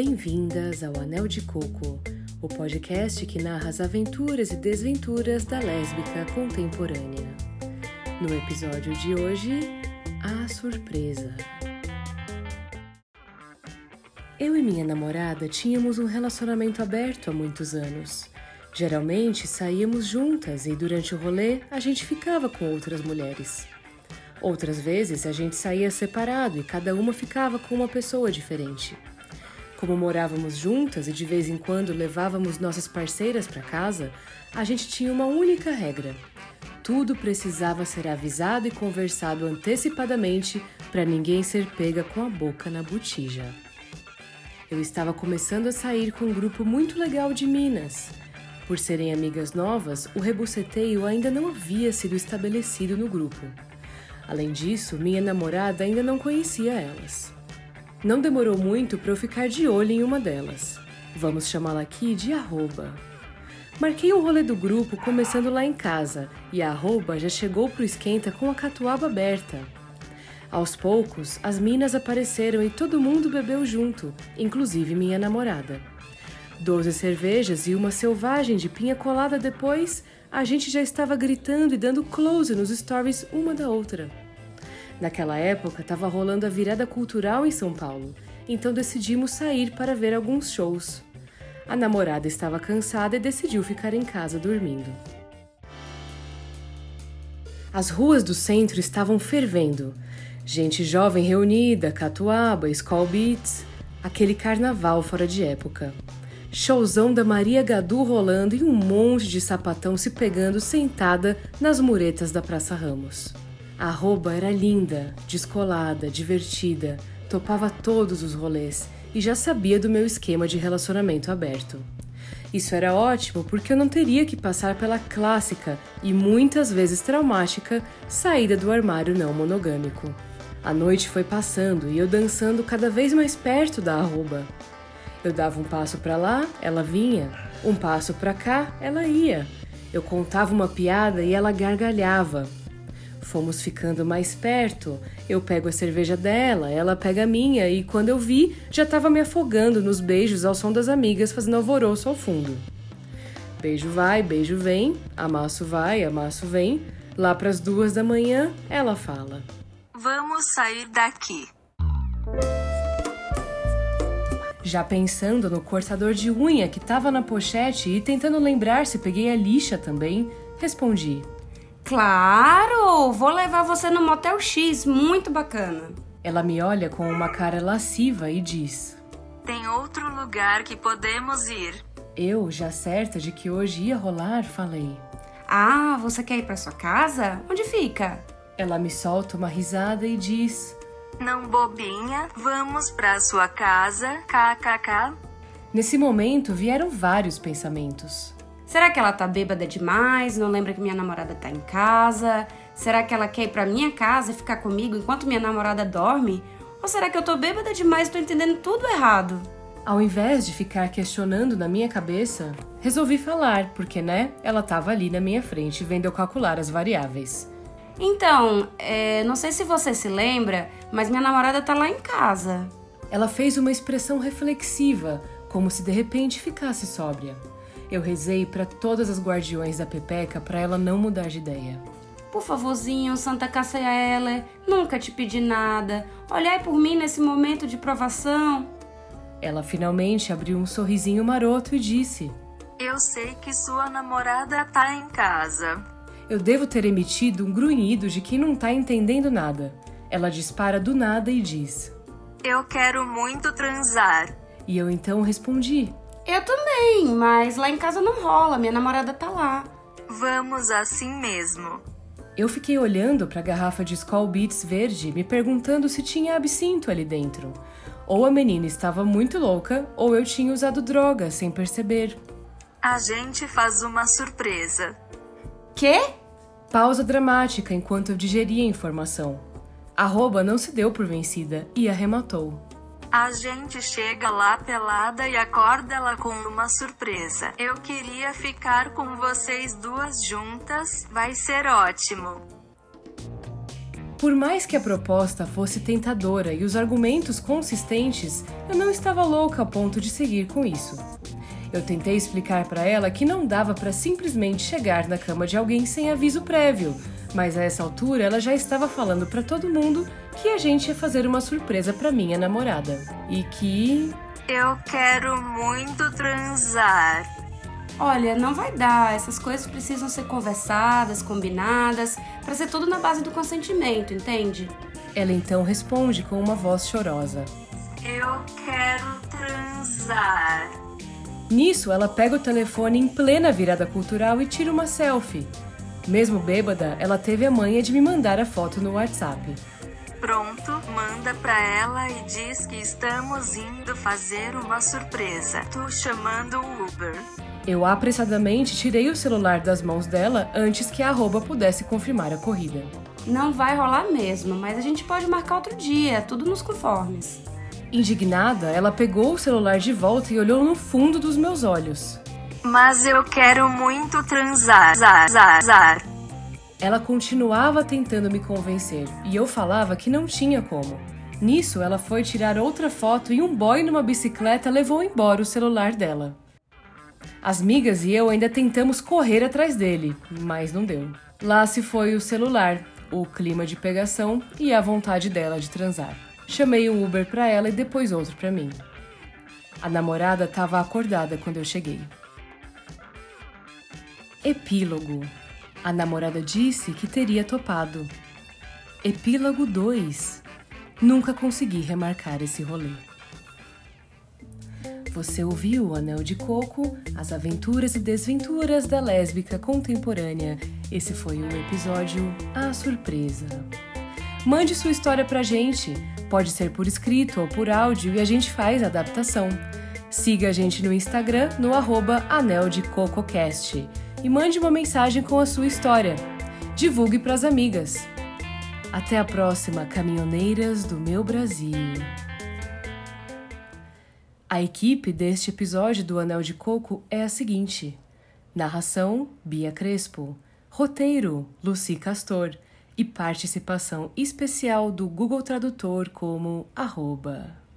Bem-vindas ao Anel de Coco, o podcast que narra as aventuras e desventuras da lésbica contemporânea. No episódio de hoje, a surpresa. Eu e minha namorada tínhamos um relacionamento aberto há muitos anos. Geralmente saíamos juntas e durante o rolê a gente ficava com outras mulheres. Outras vezes a gente saía separado e cada uma ficava com uma pessoa diferente. Como morávamos juntas e de vez em quando levávamos nossas parceiras para casa, a gente tinha uma única regra: tudo precisava ser avisado e conversado antecipadamente para ninguém ser pega com a boca na botija. Eu estava começando a sair com um grupo muito legal de minas. Por serem amigas novas, o rebuceteio ainda não havia sido estabelecido no grupo. Além disso, minha namorada ainda não conhecia elas. Não demorou muito para eu ficar de olho em uma delas. Vamos chamá-la aqui de arroba. Marquei o rolê do grupo começando lá em casa e a arroba já chegou pro esquenta com a catuaba aberta. Aos poucos, as minas apareceram e todo mundo bebeu junto, inclusive minha namorada. Doze cervejas e uma selvagem de pinha colada depois, a gente já estava gritando e dando close nos stories uma da outra. Naquela época, estava rolando a virada cultural em São Paulo, então decidimos sair para ver alguns shows. A namorada estava cansada e decidiu ficar em casa dormindo. As ruas do centro estavam fervendo. Gente jovem reunida, catuaba, skull beats, aquele carnaval fora de época. Showzão da Maria Gadu rolando e um monte de sapatão se pegando sentada nas muretas da Praça Ramos. A rouba era linda, descolada, divertida, topava todos os rolês e já sabia do meu esquema de relacionamento aberto. Isso era ótimo porque eu não teria que passar pela clássica e muitas vezes traumática saída do armário não monogâmico. A noite foi passando e eu dançando cada vez mais perto da arroba. Eu dava um passo para lá, ela vinha, um passo para cá, ela ia. Eu contava uma piada e ela gargalhava. Fomos ficando mais perto. Eu pego a cerveja dela, ela pega a minha e quando eu vi, já estava me afogando nos beijos ao som das amigas fazendo alvoroço ao fundo. Beijo vai, beijo vem, amasso vai, amasso vem. Lá para as duas da manhã, ela fala. Vamos sair daqui. Já pensando no cortador de unha que estava na pochete e tentando lembrar se peguei a lixa também, respondi: Claro! Vou levar você no Motel X, muito bacana. Ela me olha com uma cara lasciva e diz: Tem outro lugar que podemos ir. Eu, já certa de que hoje ia rolar, falei: Ah, você quer ir para sua casa? Onde fica? Ela me solta uma risada e diz: Não bobinha, vamos pra sua casa, kkk. Nesse momento vieram vários pensamentos. Será que ela tá bêbada demais? Não lembra que minha namorada tá em casa? Será que ela quer ir pra minha casa e ficar comigo enquanto minha namorada dorme? Ou será que eu tô bêbada demais e tô entendendo tudo errado? Ao invés de ficar questionando na minha cabeça, resolvi falar, porque né, ela tava ali na minha frente vendo eu calcular as variáveis. Então, é, não sei se você se lembra, mas minha namorada tá lá em casa. Ela fez uma expressão reflexiva, como se de repente ficasse sóbria. Eu rezei para todas as guardiões da Pepeca para ela não mudar de ideia. Por favorzinho, Santa Cassia nunca te pedi nada. Olhai por mim nesse momento de provação. Ela finalmente abriu um sorrisinho maroto e disse: Eu sei que sua namorada tá em casa. Eu devo ter emitido um grunhido de quem não tá entendendo nada. Ela dispara do nada e diz: Eu quero muito transar. E eu então respondi: Eu também, mas lá em casa não rola, minha namorada tá lá. Vamos assim mesmo. Eu fiquei olhando para a garrafa de Skull Beats verde, me perguntando se tinha absinto ali dentro. Ou a menina estava muito louca, ou eu tinha usado droga sem perceber. A gente faz uma surpresa. Quê? Pausa dramática enquanto eu digeria a informação. Arroba não se deu por vencida e arrematou. A gente chega lá pelada e acorda ela com uma surpresa. Eu queria ficar com vocês duas juntas, vai ser ótimo. Por mais que a proposta fosse tentadora e os argumentos consistentes, eu não estava louca a ponto de seguir com isso. Eu tentei explicar para ela que não dava para simplesmente chegar na cama de alguém sem aviso prévio, mas a essa altura ela já estava falando para todo mundo que a gente ia fazer uma surpresa para minha namorada e que eu quero muito transar. Olha, não vai dar. Essas coisas precisam ser conversadas, combinadas, para ser tudo na base do consentimento, entende? Ela então responde com uma voz chorosa: Eu quero transar. Nisso, ela pega o telefone em plena virada cultural e tira uma selfie. Mesmo bêbada, ela teve a manha de me mandar a foto no WhatsApp. Pronto, manda pra ela e diz que estamos indo fazer uma surpresa. Tô chamando o Uber. Eu apressadamente tirei o celular das mãos dela antes que a arroba pudesse confirmar a corrida. Não vai rolar mesmo, mas a gente pode marcar outro dia, tudo nos conformes. Indignada, ela pegou o celular de volta e olhou no fundo dos meus olhos. Mas eu quero muito transar. Zar, zar, zar. Ela continuava tentando me convencer e eu falava que não tinha como. Nisso, ela foi tirar outra foto e um boy numa bicicleta levou embora o celular dela. As migas e eu ainda tentamos correr atrás dele, mas não deu. Lá se foi o celular, o clima de pegação e a vontade dela de transar. Chamei um Uber para ela e depois outro para mim. A namorada estava acordada quando eu cheguei. Epílogo. A namorada disse que teria topado. Epílogo 2. Nunca consegui remarcar esse rolê. Você ouviu o Anel de Coco, as aventuras e desventuras da lésbica contemporânea. Esse foi o episódio A Surpresa. Mande sua história pra gente. Pode ser por escrito ou por áudio e a gente faz a adaptação. Siga a gente no Instagram no arroba Anel de CocoCast e mande uma mensagem com a sua história. Divulgue para as amigas. Até a próxima, caminhoneiras do meu Brasil. A equipe deste episódio do Anel de Coco é a seguinte: narração Bia Crespo, roteiro Luci Castor e participação especial do Google Tradutor como arroba.